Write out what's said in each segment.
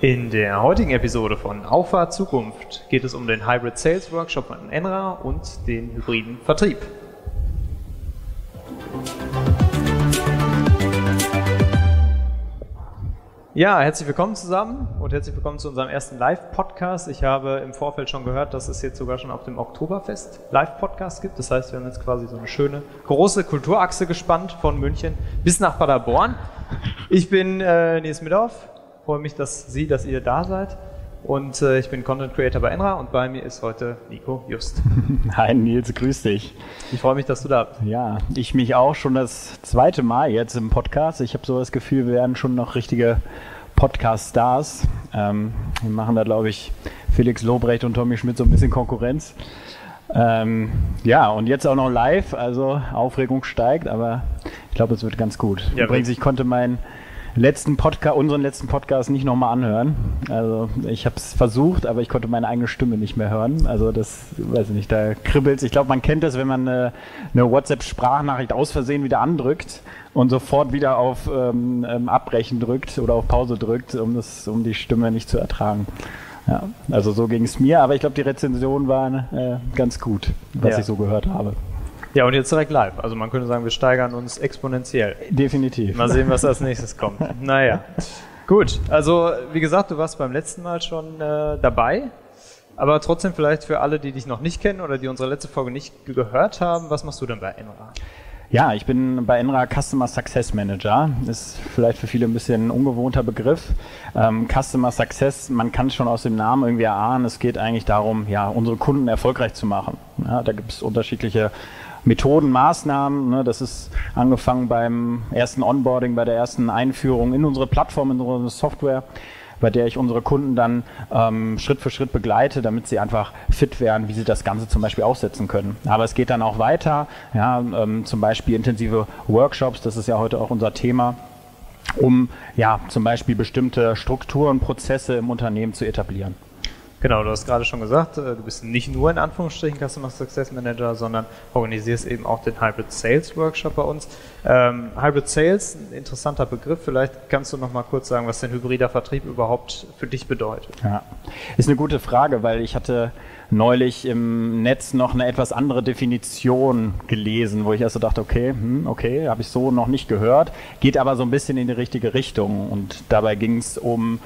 In der heutigen Episode von Auffahrt Zukunft geht es um den Hybrid Sales Workshop von Enra und den hybriden Vertrieb. Ja, herzlich willkommen zusammen und herzlich willkommen zu unserem ersten Live-Podcast. Ich habe im Vorfeld schon gehört, dass es jetzt sogar schon auf dem Oktoberfest Live-Podcast gibt. Das heißt, wir haben jetzt quasi so eine schöne große Kulturachse gespannt von München bis nach Paderborn. Ich bin äh, Nils Midorf, freue mich, dass Sie, dass ihr da seid. Und äh, ich bin Content Creator bei Enra und bei mir ist heute Nico Just. Hi Nils, grüß dich. Ich freue mich, dass du da bist. Ja, ich mich auch schon das zweite Mal jetzt im Podcast. Ich habe so das Gefühl, wir werden schon noch richtige Podcast-Stars. Ähm, wir machen da, glaube ich, Felix Lobrecht und Tommy Schmidt so ein bisschen Konkurrenz. Ähm, ja, und jetzt auch noch live, also Aufregung steigt, aber ich glaube, es wird ganz gut. Ja, Übrigens, ich konnte meinen letzten Podcast, unseren letzten Podcast nicht nochmal anhören. Also ich habe es versucht, aber ich konnte meine eigene Stimme nicht mehr hören. Also das, weiß ich nicht, da kribbelt Ich glaube, man kennt das, wenn man eine, eine WhatsApp-Sprachnachricht aus Versehen wieder andrückt und sofort wieder auf ähm, ähm, Abbrechen drückt oder auf Pause drückt, um, das, um die Stimme nicht zu ertragen. Ja, also so ging es mir, aber ich glaube, die Rezension war äh, ganz gut, was ja. ich so gehört habe. Ja, und jetzt direkt live. Also man könnte sagen, wir steigern uns exponentiell. Definitiv. Mal sehen, was als nächstes kommt. naja. Gut, also wie gesagt, du warst beim letzten Mal schon äh, dabei. Aber trotzdem vielleicht für alle, die dich noch nicht kennen oder die unsere letzte Folge nicht gehört haben, was machst du denn bei Enra? Ja, ich bin bei Enra Customer Success Manager. Ist vielleicht für viele ein bisschen ein ungewohnter Begriff. Ähm, Customer Success, man kann es schon aus dem Namen irgendwie erahnen. Es geht eigentlich darum, ja, unsere Kunden erfolgreich zu machen. Ja, da gibt es unterschiedliche Methoden, Maßnahmen. Ne, das ist angefangen beim ersten Onboarding, bei der ersten Einführung in unsere Plattform, in unsere Software, bei der ich unsere Kunden dann ähm, Schritt für Schritt begleite, damit sie einfach fit werden, wie sie das Ganze zum Beispiel aufsetzen können. Aber es geht dann auch weiter, ja, ähm, zum Beispiel intensive Workshops, das ist ja heute auch unser Thema um ja zum Beispiel bestimmte Strukturen, Prozesse im Unternehmen zu etablieren. Genau, du hast gerade schon gesagt, äh, du bist nicht nur in Anführungsstrichen Customer Success Manager, sondern organisierst eben auch den Hybrid Sales Workshop bei uns. Ähm, Hybrid Sales, ein interessanter Begriff. Vielleicht kannst du noch mal kurz sagen, was denn hybrider Vertrieb überhaupt für dich bedeutet. Ja, ist eine gute Frage, weil ich hatte neulich im Netz noch eine etwas andere Definition gelesen, wo ich erst so dachte, okay, hm, okay, habe ich so noch nicht gehört, geht aber so ein bisschen in die richtige Richtung. Und dabei ging es um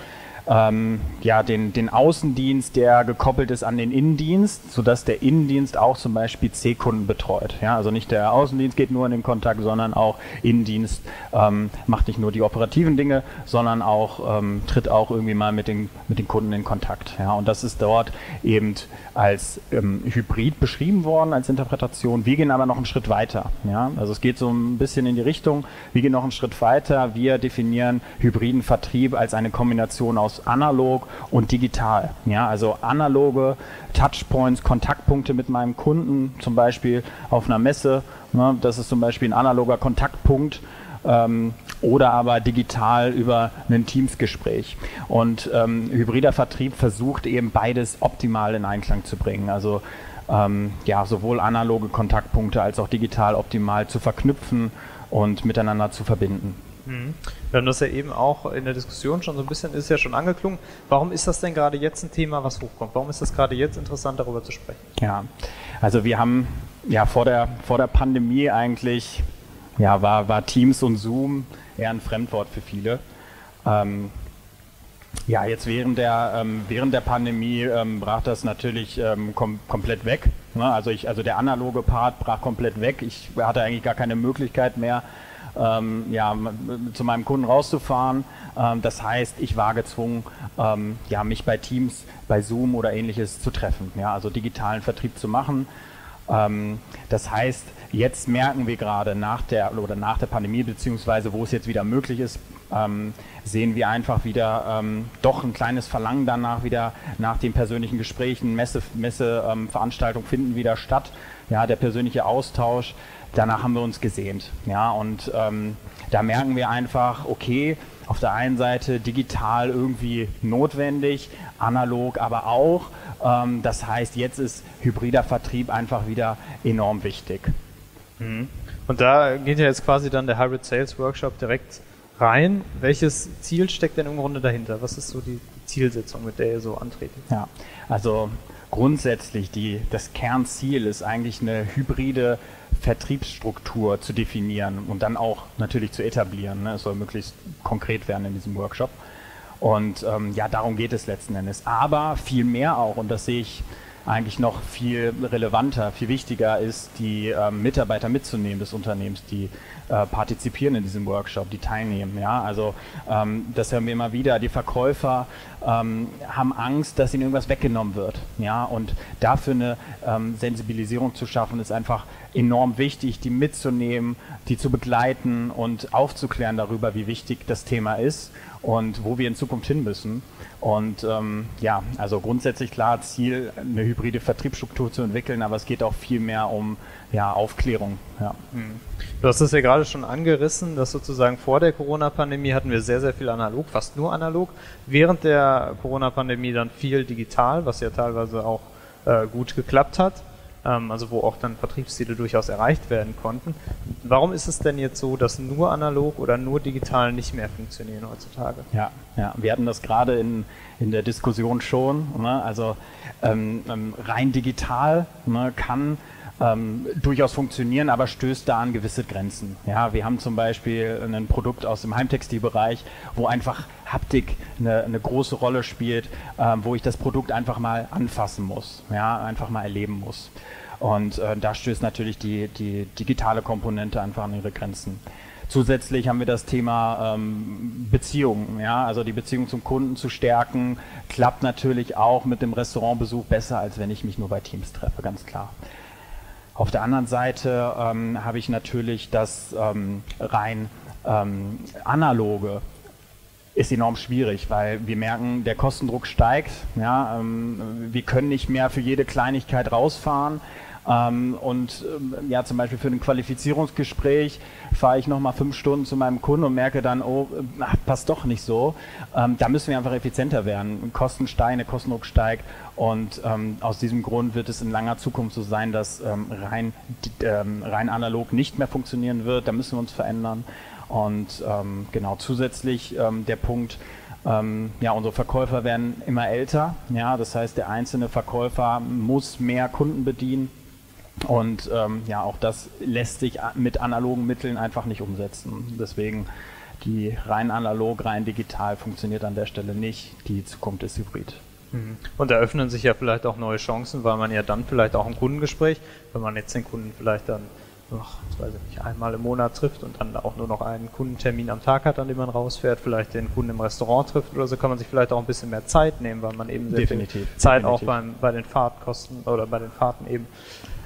ähm, ja, den, den Außendienst, der gekoppelt ist an den Innendienst, sodass der Innendienst auch zum Beispiel C-Kunden betreut. Ja, also nicht der Außendienst geht nur in den Kontakt, sondern auch Innendienst ähm, macht nicht nur die operativen Dinge, sondern auch ähm, tritt auch irgendwie mal mit den, mit den Kunden in Kontakt. Ja, und das ist dort eben als ähm, Hybrid beschrieben worden, als Interpretation. Wir gehen aber noch einen Schritt weiter. Ja, also es geht so ein bisschen in die Richtung, wir gehen noch einen Schritt weiter. Wir definieren hybriden Vertrieb als eine Kombination aus aus analog und digital. Ja, also analoge Touchpoints, Kontaktpunkte mit meinem Kunden, zum Beispiel auf einer Messe. Ne, das ist zum Beispiel ein analoger Kontaktpunkt. Ähm, oder aber digital über ein Teamsgespräch. Und ähm, hybrider Vertrieb versucht eben beides optimal in Einklang zu bringen. Also ähm, ja, sowohl analoge Kontaktpunkte als auch digital optimal zu verknüpfen und miteinander zu verbinden. Wir haben das ja eben auch in der Diskussion schon so ein bisschen, ist ja schon angeklungen. Warum ist das denn gerade jetzt ein Thema, was hochkommt? Warum ist das gerade jetzt interessant, darüber zu sprechen? Ja, also wir haben ja vor der, vor der Pandemie eigentlich, ja, war, war Teams und Zoom eher ein Fremdwort für viele. Ähm, ja, jetzt während der, ähm, während der Pandemie ähm, brach das natürlich ähm, kom komplett weg. Ne? Also, ich, also der analoge Part brach komplett weg. Ich hatte eigentlich gar keine Möglichkeit mehr, ähm, ja, zu meinem Kunden rauszufahren. Ähm, das heißt, ich war gezwungen, ähm, ja, mich bei Teams, bei Zoom oder ähnliches zu treffen, ja, also digitalen Vertrieb zu machen. Ähm, das heißt, jetzt merken wir gerade nach der oder nach der Pandemie beziehungsweise wo es jetzt wieder möglich ist, ähm, sehen wir einfach wieder ähm, doch ein kleines Verlangen danach wieder nach den persönlichen Gesprächen, Messeveranstaltungen Messe, finden wieder statt. Ja, der persönliche Austausch, danach haben wir uns gesehnt. Ja, und ähm, da merken wir einfach, okay, auf der einen Seite digital irgendwie notwendig, analog aber auch. Ähm, das heißt, jetzt ist hybrider Vertrieb einfach wieder enorm wichtig. Mhm. Und da geht ja jetzt quasi dann der Hybrid Sales Workshop direkt rein. Welches Ziel steckt denn im Grunde dahinter? Was ist so die Zielsetzung, mit der ihr so antretet? Ja, also grundsätzlich die, das Kernziel ist eigentlich eine hybride Vertriebsstruktur zu definieren und dann auch natürlich zu etablieren. Ne? Es soll möglichst konkret werden in diesem Workshop. Und ähm, ja, darum geht es letzten Endes. Aber viel mehr auch, und das sehe ich eigentlich noch viel relevanter, viel wichtiger ist, die äh, Mitarbeiter mitzunehmen des Unternehmens, die äh, partizipieren in diesem Workshop, die teilnehmen. Ja, also ähm, das hören wir immer wieder. Die Verkäufer ähm, haben Angst, dass ihnen irgendwas weggenommen wird. Ja, und dafür eine ähm, Sensibilisierung zu schaffen, ist einfach enorm wichtig, die mitzunehmen, die zu begleiten und aufzuklären darüber, wie wichtig das Thema ist und wo wir in Zukunft hin müssen. Und ähm, ja, also grundsätzlich klar Ziel, eine hybride Vertriebsstruktur zu entwickeln, aber es geht auch viel mehr um ja, Aufklärung. Ja. Du hast es ja gerade schon angerissen, dass sozusagen vor der Corona-Pandemie hatten wir sehr, sehr viel analog, fast nur analog. Während der Corona-Pandemie dann viel digital, was ja teilweise auch äh, gut geklappt hat ähm, also wo auch dann Vertriebsziele durchaus erreicht werden konnten. Warum ist es denn jetzt so, dass nur analog oder nur digital nicht mehr funktionieren heutzutage? Ja, ja wir hatten das gerade in, in der Diskussion schon. Ne? Also ähm, ähm rein digital ne, kann ähm, durchaus funktionieren, aber stößt da an gewisse Grenzen. Ja, wir haben zum Beispiel ein Produkt aus dem Heimtextilbereich, wo einfach Haptik eine, eine große Rolle spielt, ähm, wo ich das Produkt einfach mal anfassen muss, ja, einfach mal erleben muss. Und äh, da stößt natürlich die, die digitale Komponente einfach an ihre Grenzen. Zusätzlich haben wir das Thema ähm, Beziehungen, ja, also die Beziehung zum Kunden zu stärken, klappt natürlich auch mit dem Restaurantbesuch besser, als wenn ich mich nur bei Teams treffe, ganz klar. Auf der anderen Seite ähm, habe ich natürlich das ähm, rein ähm, analoge ist enorm schwierig, weil wir merken, der Kostendruck steigt. Ja, ähm, wir können nicht mehr für jede Kleinigkeit rausfahren. Ähm, und ähm, ja, zum Beispiel für ein Qualifizierungsgespräch fahre ich nochmal fünf Stunden zu meinem Kunden und merke dann, oh, ach, passt doch nicht so. Ähm, da müssen wir einfach effizienter werden. Kosten steigen, der Kostendruck steigt und ähm, aus diesem Grund wird es in langer Zukunft so sein, dass ähm, rein, ähm, rein analog nicht mehr funktionieren wird. Da müssen wir uns verändern. Und genau zusätzlich der Punkt, ähm, ja, unsere Verkäufer werden immer älter. Ja, das heißt, der einzelne Verkäufer muss mehr Kunden bedienen. Und ähm, ja, auch das lässt sich mit analogen Mitteln einfach nicht umsetzen. Deswegen die rein analog, rein digital funktioniert an der Stelle nicht. Die Zukunft ist hybrid. Mhm. Und da öffnen sich ja vielleicht auch neue Chancen, weil man ja dann vielleicht auch im Kundengespräch, wenn man jetzt den Kunden vielleicht dann noch, weiß ich nicht, einmal im Monat trifft und dann auch nur noch einen Kundentermin am Tag hat, an dem man rausfährt, vielleicht den Kunden im Restaurant trifft oder so, kann man sich vielleicht auch ein bisschen mehr Zeit nehmen, weil man eben sehr definitiv, viel Zeit definitiv. auch beim, bei den Fahrtkosten oder bei den Fahrten eben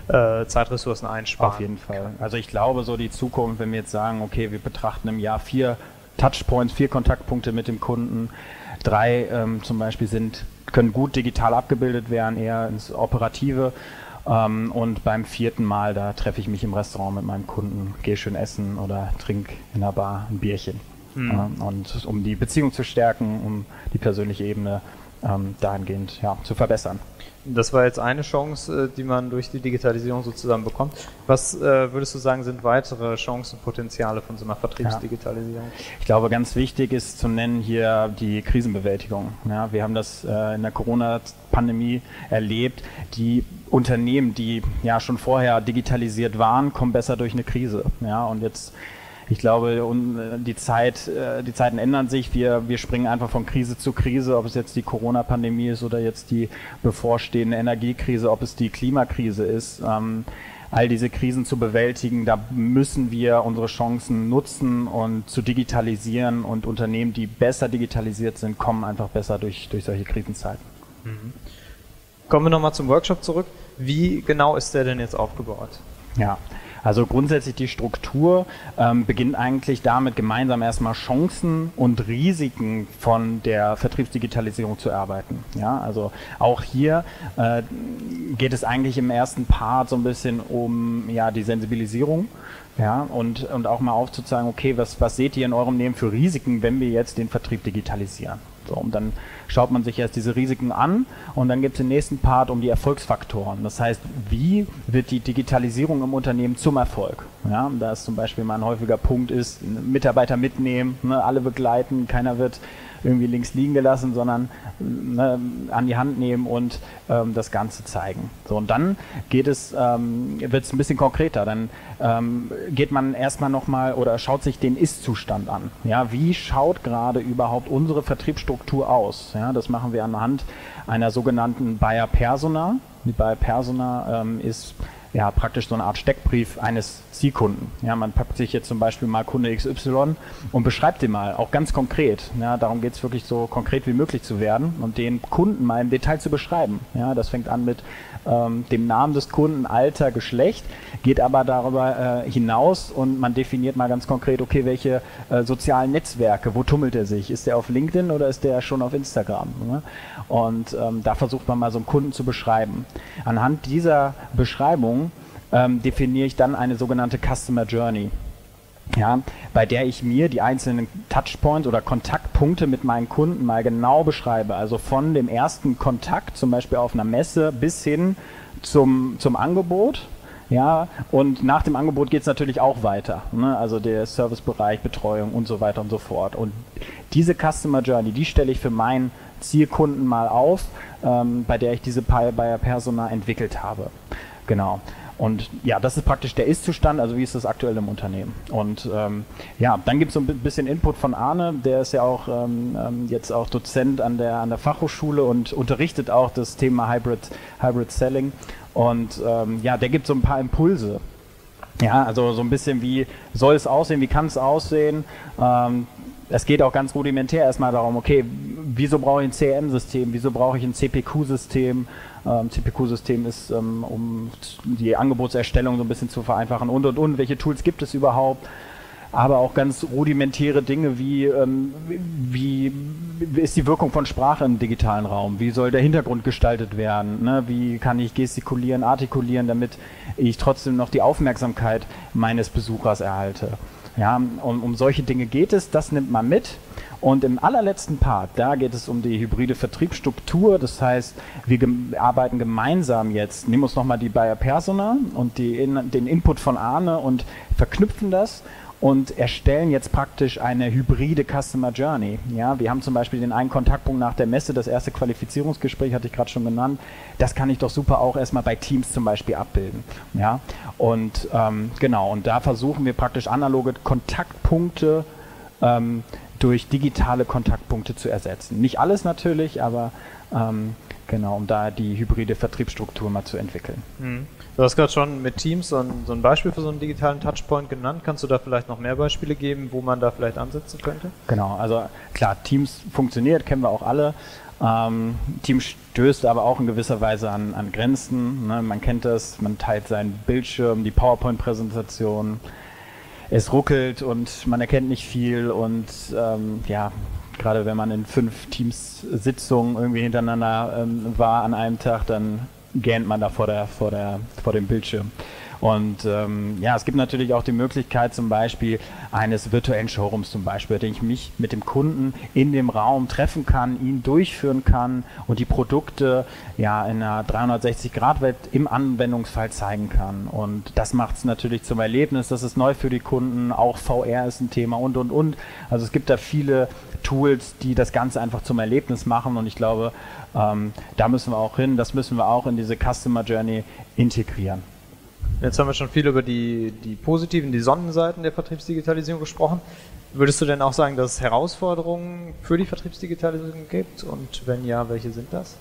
äh, Zeitressourcen einsparen. Auf jeden Fall. Also ich glaube, so die Zukunft, wenn wir jetzt sagen, okay, wir betrachten im Jahr vier Touchpoints, vier Kontaktpunkte mit dem Kunden, drei ähm, zum Beispiel sind, können gut digital abgebildet werden, eher ins Operative. Ähm, und beim vierten Mal, da treffe ich mich im Restaurant mit meinem Kunden, gehe schön essen oder trinke in der Bar ein Bierchen. Mhm. Ähm, und um die Beziehung zu stärken, um die persönliche Ebene ähm, dahingehend ja, zu verbessern. Das war jetzt eine Chance, äh, die man durch die Digitalisierung sozusagen bekommt. Was äh, würdest du sagen, sind weitere Chancen, Potenziale von so einer Vertriebsdigitalisierung? Ja. Ich glaube, ganz wichtig ist zu nennen hier die Krisenbewältigung. Ja, wir haben das äh, in der Corona-Pandemie erlebt. Die Unternehmen, die ja schon vorher digitalisiert waren, kommen besser durch eine Krise. Ja, und jetzt ich glaube, äh, die Zeit, äh, die Zeiten ändern sich. Wir, wir springen einfach von Krise zu Krise, ob es jetzt die Corona-Pandemie ist oder jetzt die bevorstehende Energiekrise, ob es die Klimakrise ist. Ähm, all diese Krisen zu bewältigen, da müssen wir unsere Chancen nutzen und zu digitalisieren und Unternehmen, die besser digitalisiert sind, kommen einfach besser durch, durch solche Krisenzeiten. Mhm. Kommen wir nochmal zum Workshop zurück. Wie genau ist der denn jetzt aufgebaut? Ja, also grundsätzlich die Struktur ähm, beginnt eigentlich damit, gemeinsam erstmal Chancen und Risiken von der Vertriebsdigitalisierung zu erarbeiten. Ja, also auch hier äh, geht es eigentlich im ersten Part so ein bisschen um ja, die Sensibilisierung. Ja, und, und auch mal aufzuzeigen, okay, was, was seht ihr in eurem Leben für Risiken, wenn wir jetzt den Vertrieb digitalisieren? So, und dann schaut man sich erst diese Risiken an und dann gibt es den nächsten Part um die Erfolgsfaktoren. Das heißt, wie wird die Digitalisierung im Unternehmen zum Erfolg? Ja, da ist zum Beispiel mal ein häufiger Punkt ist, Mitarbeiter mitnehmen, ne, alle begleiten, keiner wird irgendwie links liegen gelassen, sondern ne, an die Hand nehmen und ähm, das Ganze zeigen. So, und dann geht es, ähm, wird es ein bisschen konkreter. Dann ähm, geht man erstmal nochmal oder schaut sich den Ist-Zustand an. Ja, wie schaut gerade überhaupt unsere Vertriebsstruktur aus? Ja, das machen wir anhand einer sogenannten Buyer Persona. Die Buyer Persona ähm, ist ja, praktisch so eine Art Steckbrief eines Zielkunden. Ja, man packt sich jetzt zum Beispiel mal Kunde XY und beschreibt den mal, auch ganz konkret. Ja, darum geht es wirklich so konkret wie möglich zu werden und den Kunden mal im Detail zu beschreiben. Ja, das fängt an mit ähm, dem Namen des Kunden, Alter, Geschlecht, geht aber darüber äh, hinaus und man definiert mal ganz konkret, okay, welche äh, sozialen Netzwerke, wo tummelt er sich? Ist der auf LinkedIn oder ist der schon auf Instagram? Ne? Und ähm, da versucht man mal so einen Kunden zu beschreiben. Anhand dieser Beschreibung ähm, definiere ich dann eine sogenannte Customer Journey ja, bei der ich mir die einzelnen Touchpoints oder Kontaktpunkte mit meinen Kunden mal genau beschreibe. Also von dem ersten Kontakt, zum Beispiel auf einer Messe, bis hin zum, zum Angebot. Ja, und nach dem Angebot geht es natürlich auch weiter. Ne? Also der Servicebereich, Betreuung und so weiter und so fort. Und diese Customer Journey, die stelle ich für meinen Zielkunden mal auf, ähm, bei der ich diese Buyer Persona entwickelt habe. Genau. Und ja, das ist praktisch der Ist-Zustand, also wie ist das aktuell im Unternehmen. Und ähm, ja, dann gibt es so ein bisschen Input von Arne, der ist ja auch ähm, ähm, jetzt auch Dozent an der, an der Fachhochschule und unterrichtet auch das Thema Hybrid, Hybrid Selling. Und ähm, ja, der gibt so ein paar Impulse. Ja, also so ein bisschen wie soll es aussehen, wie kann es aussehen. Ähm, es geht auch ganz rudimentär erstmal darum, okay, wieso brauche ich ein CRM-System, wieso brauche ich ein CPQ-System, ähm, CPQ-System ist, ähm, um die Angebotserstellung so ein bisschen zu vereinfachen und und und. Welche Tools gibt es überhaupt? Aber auch ganz rudimentäre Dinge wie, ähm, wie ist die Wirkung von Sprache im digitalen Raum? Wie soll der Hintergrund gestaltet werden? Ne? Wie kann ich gestikulieren, artikulieren, damit ich trotzdem noch die Aufmerksamkeit meines Besuchers erhalte? Ja, um, um solche Dinge geht es, das nimmt man mit und im allerletzten Part, da geht es um die hybride Vertriebsstruktur. Das heißt, wir gem arbeiten gemeinsam jetzt, nehmen uns nochmal die Bayer Persona und die in, den Input von Arne und verknüpfen das und erstellen jetzt praktisch eine hybride Customer Journey. Ja, wir haben zum Beispiel den einen Kontaktpunkt nach der Messe, das erste Qualifizierungsgespräch hatte ich gerade schon genannt. Das kann ich doch super auch erstmal bei Teams zum Beispiel abbilden. Ja, und ähm, genau, und da versuchen wir praktisch analoge Kontaktpunkte ähm, durch digitale Kontaktpunkte zu ersetzen. Nicht alles natürlich, aber ähm, genau, um da die hybride Vertriebsstruktur mal zu entwickeln. Mhm. Du hast gerade schon mit Teams so ein, so ein, Beispiel für so einen digitalen Touchpoint genannt. Kannst du da vielleicht noch mehr Beispiele geben, wo man da vielleicht ansetzen könnte? Genau, also klar, Teams funktioniert, kennen wir auch alle. Ähm, Teams stößt aber auch in gewisser Weise an, an Grenzen. Ne? Man kennt das, man teilt seinen Bildschirm, die PowerPoint-Präsentation es ruckelt und man erkennt nicht viel und ähm, ja, gerade wenn man in fünf Teams Sitzungen irgendwie hintereinander ähm, war an einem Tag, dann gähnt man da vor, der, vor, der, vor dem Bildschirm. Und ähm, ja, es gibt natürlich auch die Möglichkeit zum Beispiel eines virtuellen Showrooms zum Beispiel, den ich mich mit dem Kunden in dem Raum treffen kann, ihn durchführen kann und die Produkte ja in einer 360-Grad-Welt im Anwendungsfall zeigen kann. Und das macht es natürlich zum Erlebnis, das ist neu für die Kunden, auch VR ist ein Thema und und und. Also es gibt da viele Tools, die das Ganze einfach zum Erlebnis machen und ich glaube, ähm, da müssen wir auch hin, das müssen wir auch in diese Customer Journey integrieren. Jetzt haben wir schon viel über die, die positiven, die Sonnenseiten der Vertriebsdigitalisierung gesprochen. Würdest du denn auch sagen, dass es Herausforderungen für die Vertriebsdigitalisierung gibt? Und wenn ja, welche sind das?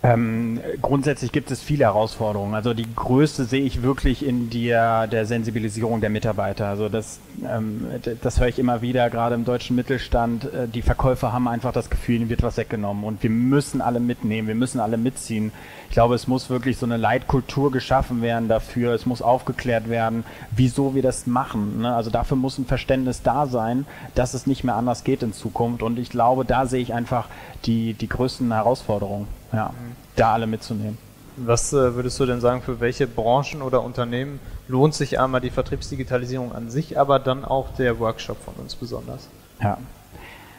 Ähm, grundsätzlich gibt es viele Herausforderungen. Also die größte sehe ich wirklich in der, der Sensibilisierung der Mitarbeiter. Also das, ähm, das höre ich immer wieder, gerade im deutschen Mittelstand. Äh, die Verkäufer haben einfach das Gefühl, ihnen wird was weggenommen und wir müssen alle mitnehmen, wir müssen alle mitziehen. Ich glaube, es muss wirklich so eine Leitkultur geschaffen werden dafür. Es muss aufgeklärt werden, wieso wir das machen. Ne? Also dafür muss ein Verständnis da sein, dass es nicht mehr anders geht in Zukunft. Und ich glaube, da sehe ich einfach die, die größten Herausforderungen ja, da alle mitzunehmen. Was äh, würdest du denn sagen, für welche Branchen oder Unternehmen lohnt sich einmal die Vertriebsdigitalisierung an sich, aber dann auch der Workshop von uns besonders? Ja.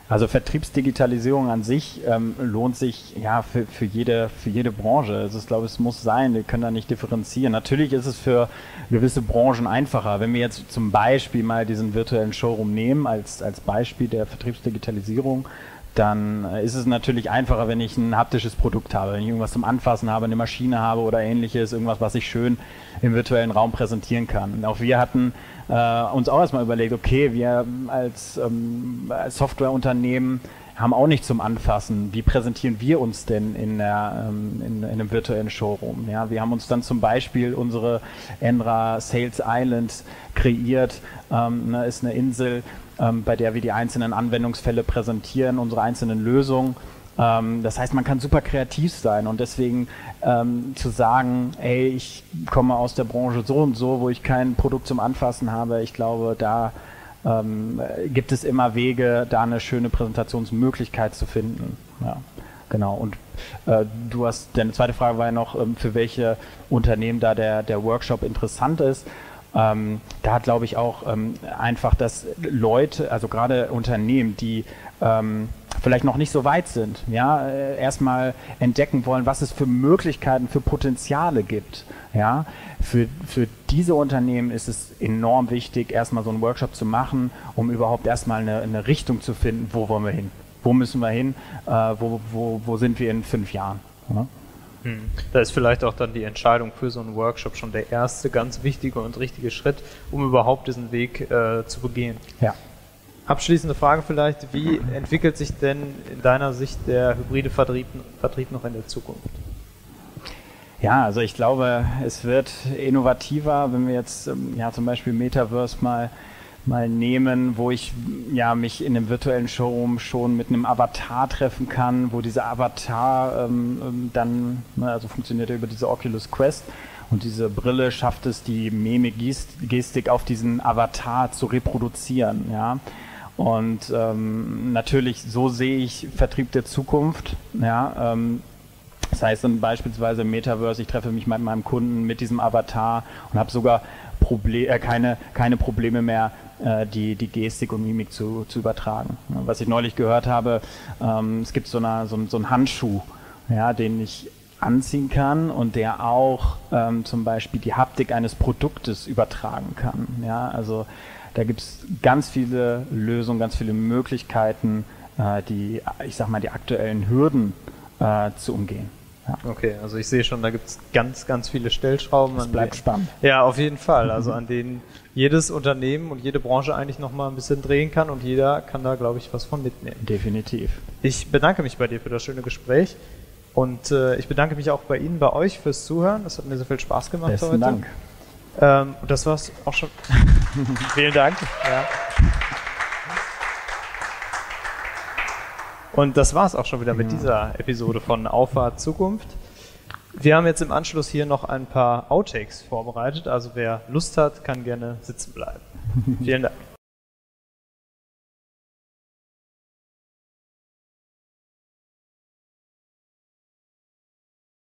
Also Vertriebsdigitalisierung an sich ähm, lohnt sich ja für, für, jede, für jede Branche. Also ich glaube, es muss sein, wir können da nicht differenzieren. Natürlich ist es für gewisse Branchen einfacher. Wenn wir jetzt zum Beispiel mal diesen virtuellen Showroom nehmen als, als Beispiel der Vertriebsdigitalisierung, dann ist es natürlich einfacher, wenn ich ein haptisches Produkt habe, wenn ich irgendwas zum Anfassen habe, eine Maschine habe oder ähnliches, irgendwas, was ich schön im virtuellen Raum präsentieren kann. Und auch wir hatten äh, uns auch erstmal überlegt, okay, wir als, ähm, als Softwareunternehmen haben auch nicht zum Anfassen. Wie präsentieren wir uns denn in, der, ähm, in, in einem virtuellen Showroom? Ja, wir haben uns dann zum Beispiel unsere Endra Sales Island kreiert. Ähm, ne, ist eine Insel, ähm, bei der wir die einzelnen Anwendungsfälle präsentieren, unsere einzelnen Lösungen. Ähm, das heißt, man kann super kreativ sein und deswegen ähm, zu sagen, ey, ich komme aus der Branche so und so, wo ich kein Produkt zum Anfassen habe, ich glaube, da ähm, gibt es immer Wege, da eine schöne Präsentationsmöglichkeit zu finden. Ja, genau. Und äh, du hast, deine zweite Frage war ja noch, ähm, für welche Unternehmen da der, der Workshop interessant ist. Ähm, da hat, glaube ich, auch ähm, einfach, dass Leute, also gerade Unternehmen, die ähm, vielleicht noch nicht so weit sind, ja, äh, erstmal entdecken wollen, was es für Möglichkeiten, für Potenziale gibt. Ja, für, für diese Unternehmen ist es enorm wichtig, erstmal so einen Workshop zu machen, um überhaupt erstmal eine, eine Richtung zu finden, wo wollen wir hin? Wo müssen wir hin? Äh, wo, wo, wo sind wir in fünf Jahren? Ja? Hm. Da ist vielleicht auch dann die Entscheidung für so einen Workshop schon der erste ganz wichtige und richtige Schritt, um überhaupt diesen Weg äh, zu begehen. Ja. Abschließende Frage vielleicht, wie entwickelt sich denn in deiner Sicht der hybride Vertrieb, Vertrieb noch in der Zukunft? Ja, also ich glaube, es wird innovativer, wenn wir jetzt ähm, ja zum Beispiel Metaverse mal mal nehmen, wo ich ja mich in einem virtuellen Showroom schon mit einem Avatar treffen kann, wo dieser Avatar ähm, ähm dann, ne, also funktioniert er über diese Oculus Quest und diese Brille schafft es, die Mimik-Gestik auf diesen Avatar zu reproduzieren, ja. Und ähm, natürlich, so sehe ich Vertrieb der Zukunft, ja. Ähm, das heißt dann beispielsweise im Metaverse, ich treffe mich mit meinem Kunden mit diesem Avatar und habe sogar Proble äh, keine, keine Probleme mehr, äh, die, die Gestik und Mimik zu, zu übertragen. Was ich neulich gehört habe, ähm, es gibt so, eine, so, so einen Handschuh, ja, den ich anziehen kann und der auch ähm, zum Beispiel die Haptik eines Produktes übertragen kann. Ja, also da gibt es ganz viele Lösungen, ganz viele Möglichkeiten, äh, die, ich sag mal, die aktuellen Hürden äh, zu umgehen. Ja. Okay, also ich sehe schon, da gibt es ganz, ganz viele Stellschrauben. Das bleibt denen, spannend. Ja, auf jeden Fall. Also an denen jedes Unternehmen und jede Branche eigentlich nochmal ein bisschen drehen kann und jeder kann da, glaube ich, was von mitnehmen. Definitiv. Ich bedanke mich bei dir für das schöne Gespräch und äh, ich bedanke mich auch bei Ihnen, bei euch fürs Zuhören. Das hat mir so viel Spaß gemacht Besten heute. Dank. Ähm, und das war's auch schon. Vielen Dank. Ja. Und das war es auch schon wieder mit dieser Episode von Auffahrt Zukunft. Wir haben jetzt im Anschluss hier noch ein paar Outtakes vorbereitet, also wer Lust hat, kann gerne sitzen bleiben. Vielen Dank.